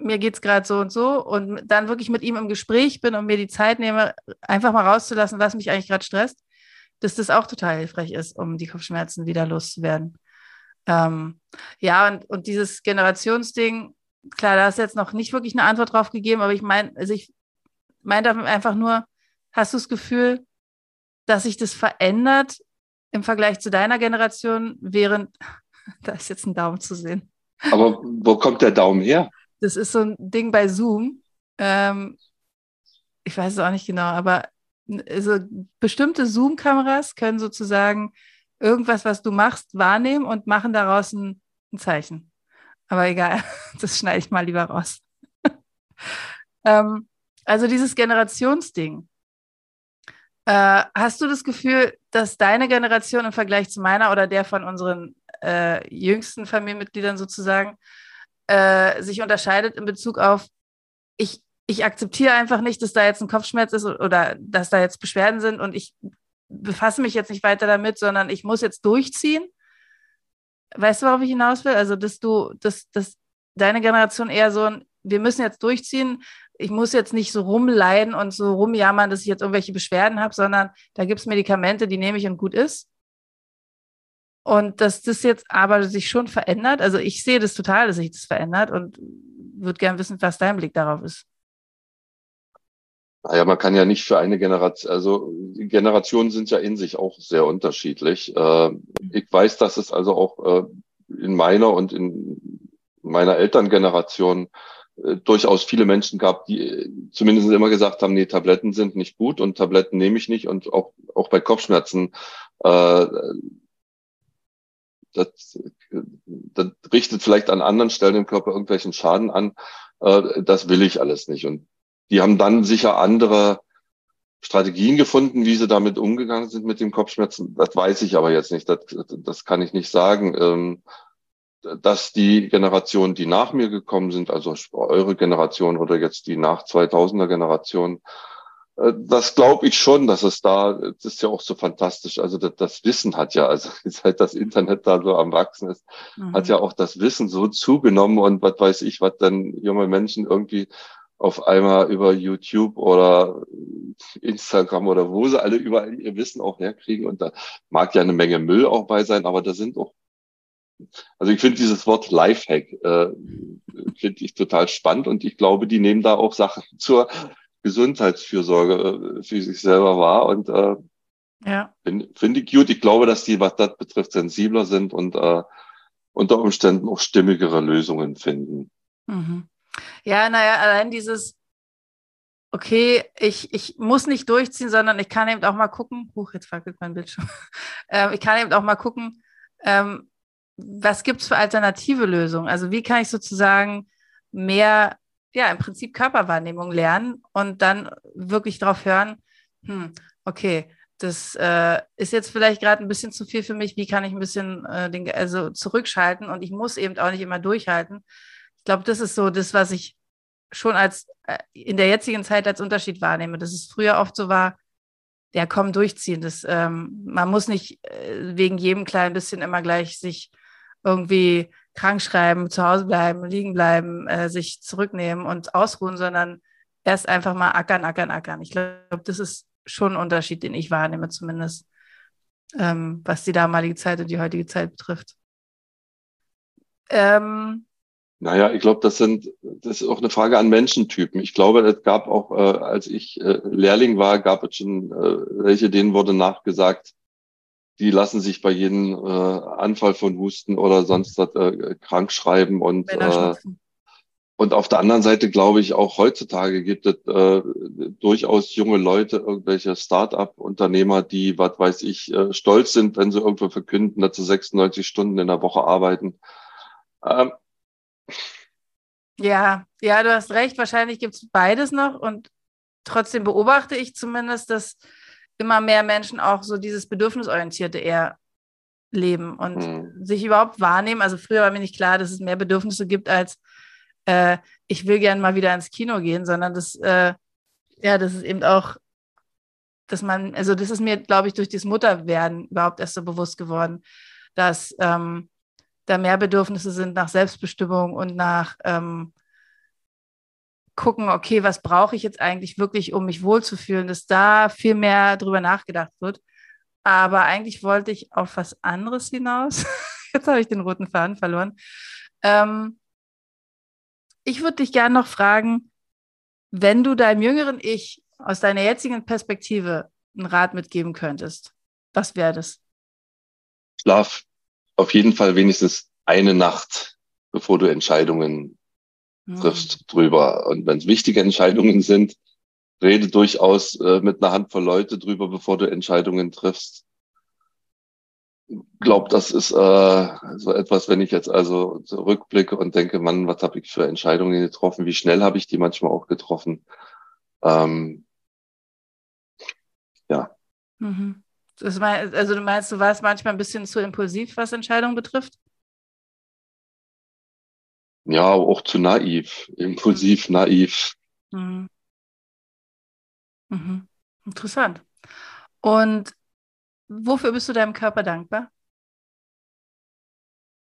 mir geht es gerade so und so und dann wirklich mit ihm im Gespräch bin und mir die Zeit nehme, einfach mal rauszulassen, was mich eigentlich gerade stresst, dass das auch total hilfreich ist, um die Kopfschmerzen wieder loszuwerden. Ähm, ja, und, und dieses Generationsding, klar, da hast du jetzt noch nicht wirklich eine Antwort drauf gegeben, aber ich meine, also ich meine einfach nur, hast du das Gefühl, dass sich das verändert im Vergleich zu deiner Generation, während, da ist jetzt ein Daumen zu sehen. Aber wo kommt der Daumen her? Das ist so ein Ding bei Zoom. Ähm, ich weiß es auch nicht genau, aber also bestimmte Zoom-Kameras können sozusagen irgendwas, was du machst, wahrnehmen und machen daraus ein, ein Zeichen. Aber egal, das schneide ich mal lieber raus. ähm, also dieses Generationsding. Äh, hast du das Gefühl, dass deine Generation im Vergleich zu meiner oder der von unseren äh, jüngsten Familienmitgliedern sozusagen äh, sich unterscheidet in Bezug auf, ich, ich akzeptiere einfach nicht, dass da jetzt ein Kopfschmerz ist oder dass da jetzt Beschwerden sind und ich befasse mich jetzt nicht weiter damit, sondern ich muss jetzt durchziehen? Weißt du, worauf ich hinaus will? Also, dass du, dass, dass deine Generation eher so ein, wir müssen jetzt durchziehen, ich muss jetzt nicht so rumleiden und so rumjammern, dass ich jetzt irgendwelche Beschwerden habe, sondern da gibt es Medikamente, die nehme ich und gut ist. Und dass das jetzt aber sich schon verändert, also ich sehe das total, dass sich das verändert und würde gerne wissen, was dein Blick darauf ist. Naja, man kann ja nicht für eine Generation, also Generationen sind ja in sich auch sehr unterschiedlich. Äh, ich weiß, dass es also auch äh, in meiner und in meiner Elterngeneration äh, durchaus viele Menschen gab, die zumindest immer gesagt haben, nee, Tabletten sind nicht gut und Tabletten nehme ich nicht und auch, auch bei Kopfschmerzen das, das richtet vielleicht an anderen Stellen im Körper irgendwelchen Schaden an. Äh, das will ich alles nicht. Und die haben dann sicher andere Strategien gefunden, wie sie damit umgegangen sind mit dem Kopfschmerzen. Das weiß ich aber jetzt nicht. Das, das kann ich nicht sagen. Ähm, dass die Generation, die nach mir gekommen sind, also eure Generation oder jetzt die nach 2000er Generation, das glaube ich schon, dass es da, das ist ja auch so fantastisch. Also das, das Wissen hat ja, also seit das Internet da so am Wachsen ist, mhm. hat ja auch das Wissen so zugenommen und was weiß ich, was dann junge Menschen irgendwie auf einmal über YouTube oder Instagram oder wo sie alle überall ihr Wissen auch herkriegen. Und da mag ja eine Menge Müll auch bei sein, aber da sind auch, also ich finde dieses Wort Lifehack, äh, finde ich total spannend und ich glaube, die nehmen da auch Sachen zur Gesundheitsfürsorge äh, für sich selber wahr und äh, ja. finde find ich gut. Ich glaube, dass die, was das betrifft, sensibler sind und äh, unter Umständen auch stimmigere Lösungen finden. Mhm. Ja, naja, allein dieses, okay, ich, ich muss nicht durchziehen, sondern ich kann eben auch mal gucken, huch, jetzt fackelt mein Bildschirm, ähm, ich kann eben auch mal gucken, ähm, was gibt es für alternative Lösungen? Also wie kann ich sozusagen mehr, ja, im Prinzip Körperwahrnehmung lernen und dann wirklich darauf hören, hm, okay, das äh, ist jetzt vielleicht gerade ein bisschen zu viel für mich, wie kann ich ein bisschen äh, den, also zurückschalten und ich muss eben auch nicht immer durchhalten. Ich glaube, das ist so das, was ich schon als äh, in der jetzigen Zeit als Unterschied wahrnehme, dass es früher oft so war, ja, komm, durchziehen. Das, ähm, man muss nicht äh, wegen jedem kleinen bisschen immer gleich sich irgendwie krank schreiben, zu Hause bleiben, liegen bleiben, äh, sich zurücknehmen und ausruhen, sondern erst einfach mal ackern, ackern, ackern. Ich glaube, das ist schon ein Unterschied, den ich wahrnehme, zumindest, ähm, was die damalige Zeit und die heutige Zeit betrifft. Ähm, Naja, ich glaube, das sind, das ist auch eine Frage an Menschentypen. Ich glaube, es gab auch, äh, als ich äh, Lehrling war, gab es schon äh, welche, denen wurde nachgesagt, die lassen sich bei jedem äh, Anfall von Husten oder sonst was äh, krank schreiben und äh, und auf der anderen Seite glaube ich auch heutzutage gibt es äh, durchaus junge Leute, irgendwelche Start-up-Unternehmer, die, was weiß ich, äh, stolz sind, wenn sie irgendwo verkünden, dass sie 96 Stunden in der Woche arbeiten. Ähm, ja, ja, du hast recht. Wahrscheinlich gibt es beides noch. Und trotzdem beobachte ich zumindest, dass immer mehr Menschen auch so dieses Bedürfnisorientierte eher leben und mhm. sich überhaupt wahrnehmen. Also früher war mir nicht klar, dass es mehr Bedürfnisse gibt als äh, ich will gerne mal wieder ins Kino gehen, sondern das, äh, ja, das ist eben auch, dass man, also das ist mir, glaube ich, durch das Mutterwerden überhaupt erst so bewusst geworden, dass ähm, da mehr Bedürfnisse sind nach Selbstbestimmung und nach ähm, gucken, okay, was brauche ich jetzt eigentlich wirklich, um mich wohlzufühlen, dass da viel mehr drüber nachgedacht wird. Aber eigentlich wollte ich auf was anderes hinaus. Jetzt habe ich den roten Faden verloren. Ähm, ich würde dich gerne noch fragen, wenn du deinem jüngeren Ich aus deiner jetzigen Perspektive einen Rat mitgeben könntest, was wäre das? Schlaf auf jeden Fall wenigstens eine Nacht, bevor du Entscheidungen. Triffst drüber. Und wenn es wichtige Entscheidungen sind, rede durchaus äh, mit einer Handvoll Leute drüber, bevor du Entscheidungen triffst. Glaub, das ist äh, so etwas, wenn ich jetzt also zurückblicke und denke, Mann, was habe ich für Entscheidungen getroffen? Wie schnell habe ich die manchmal auch getroffen? Ähm, ja. Mhm. Das mein, also du meinst, du warst manchmal ein bisschen zu impulsiv, was Entscheidungen betrifft? Ja, auch zu naiv, impulsiv, mhm. naiv. Mhm. Mhm. Interessant. Und wofür bist du deinem Körper dankbar?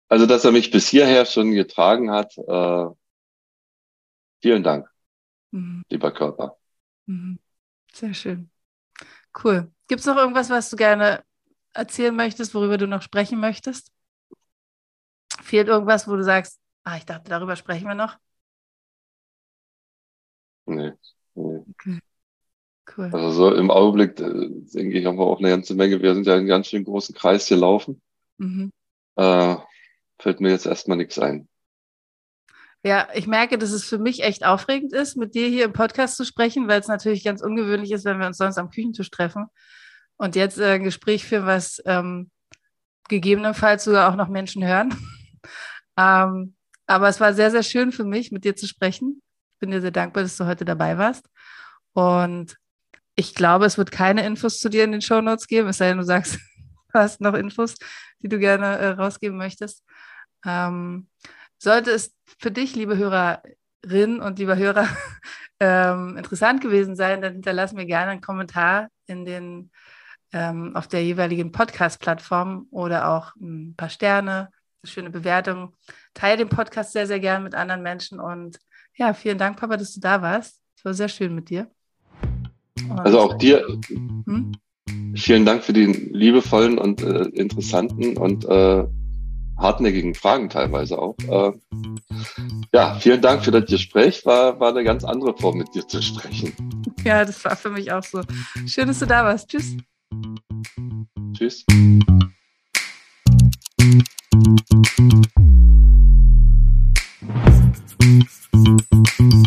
Also, dass er mich bis hierher schon getragen hat. Äh, vielen Dank, mhm. lieber Körper. Mhm. Sehr schön. Cool. Gibt es noch irgendwas, was du gerne erzählen möchtest, worüber du noch sprechen möchtest? Fehlt irgendwas, wo du sagst, ah, ich dachte, darüber sprechen wir noch? Nee. nee. Okay. Cool. Also so im Augenblick, äh, denke ich, haben wir auch eine ganze Menge. Wir sind ja einen ganz schön großen Kreis gelaufen. Mhm. Äh, fällt mir jetzt erstmal nichts ein. Ja, ich merke, dass es für mich echt aufregend ist, mit dir hier im Podcast zu sprechen, weil es natürlich ganz ungewöhnlich ist, wenn wir uns sonst am Küchentisch treffen und jetzt äh, ein Gespräch führen, was ähm, gegebenenfalls sogar auch noch Menschen hören. ähm, aber es war sehr, sehr schön für mich, mit dir zu sprechen. Ich bin dir sehr dankbar, dass du heute dabei warst. Und ich glaube, es wird keine Infos zu dir in den Show Notes geben, es sei denn, du sagst, du hast noch Infos, die du gerne äh, rausgeben möchtest. Ähm, sollte es für dich, liebe Hörerin und lieber Hörer, ähm, interessant gewesen sein, dann hinterlass mir gerne einen Kommentar in den, ähm, auf der jeweiligen Podcast-Plattform oder auch ein paar Sterne, schöne Bewertung. Teile den Podcast sehr, sehr gerne mit anderen Menschen und ja, vielen Dank, Papa, dass du da warst. Es war sehr schön mit dir. Also auch dir hm? vielen Dank für die liebevollen und äh, interessanten und äh, hartnäckigen Fragen teilweise auch. Äh, ja, vielen Dank für das Gespräch. War, war eine ganz andere Form, mit dir zu sprechen. Ja, das war für mich auch so. Schön, dass du da warst. Tschüss. Tschüss. Thank you.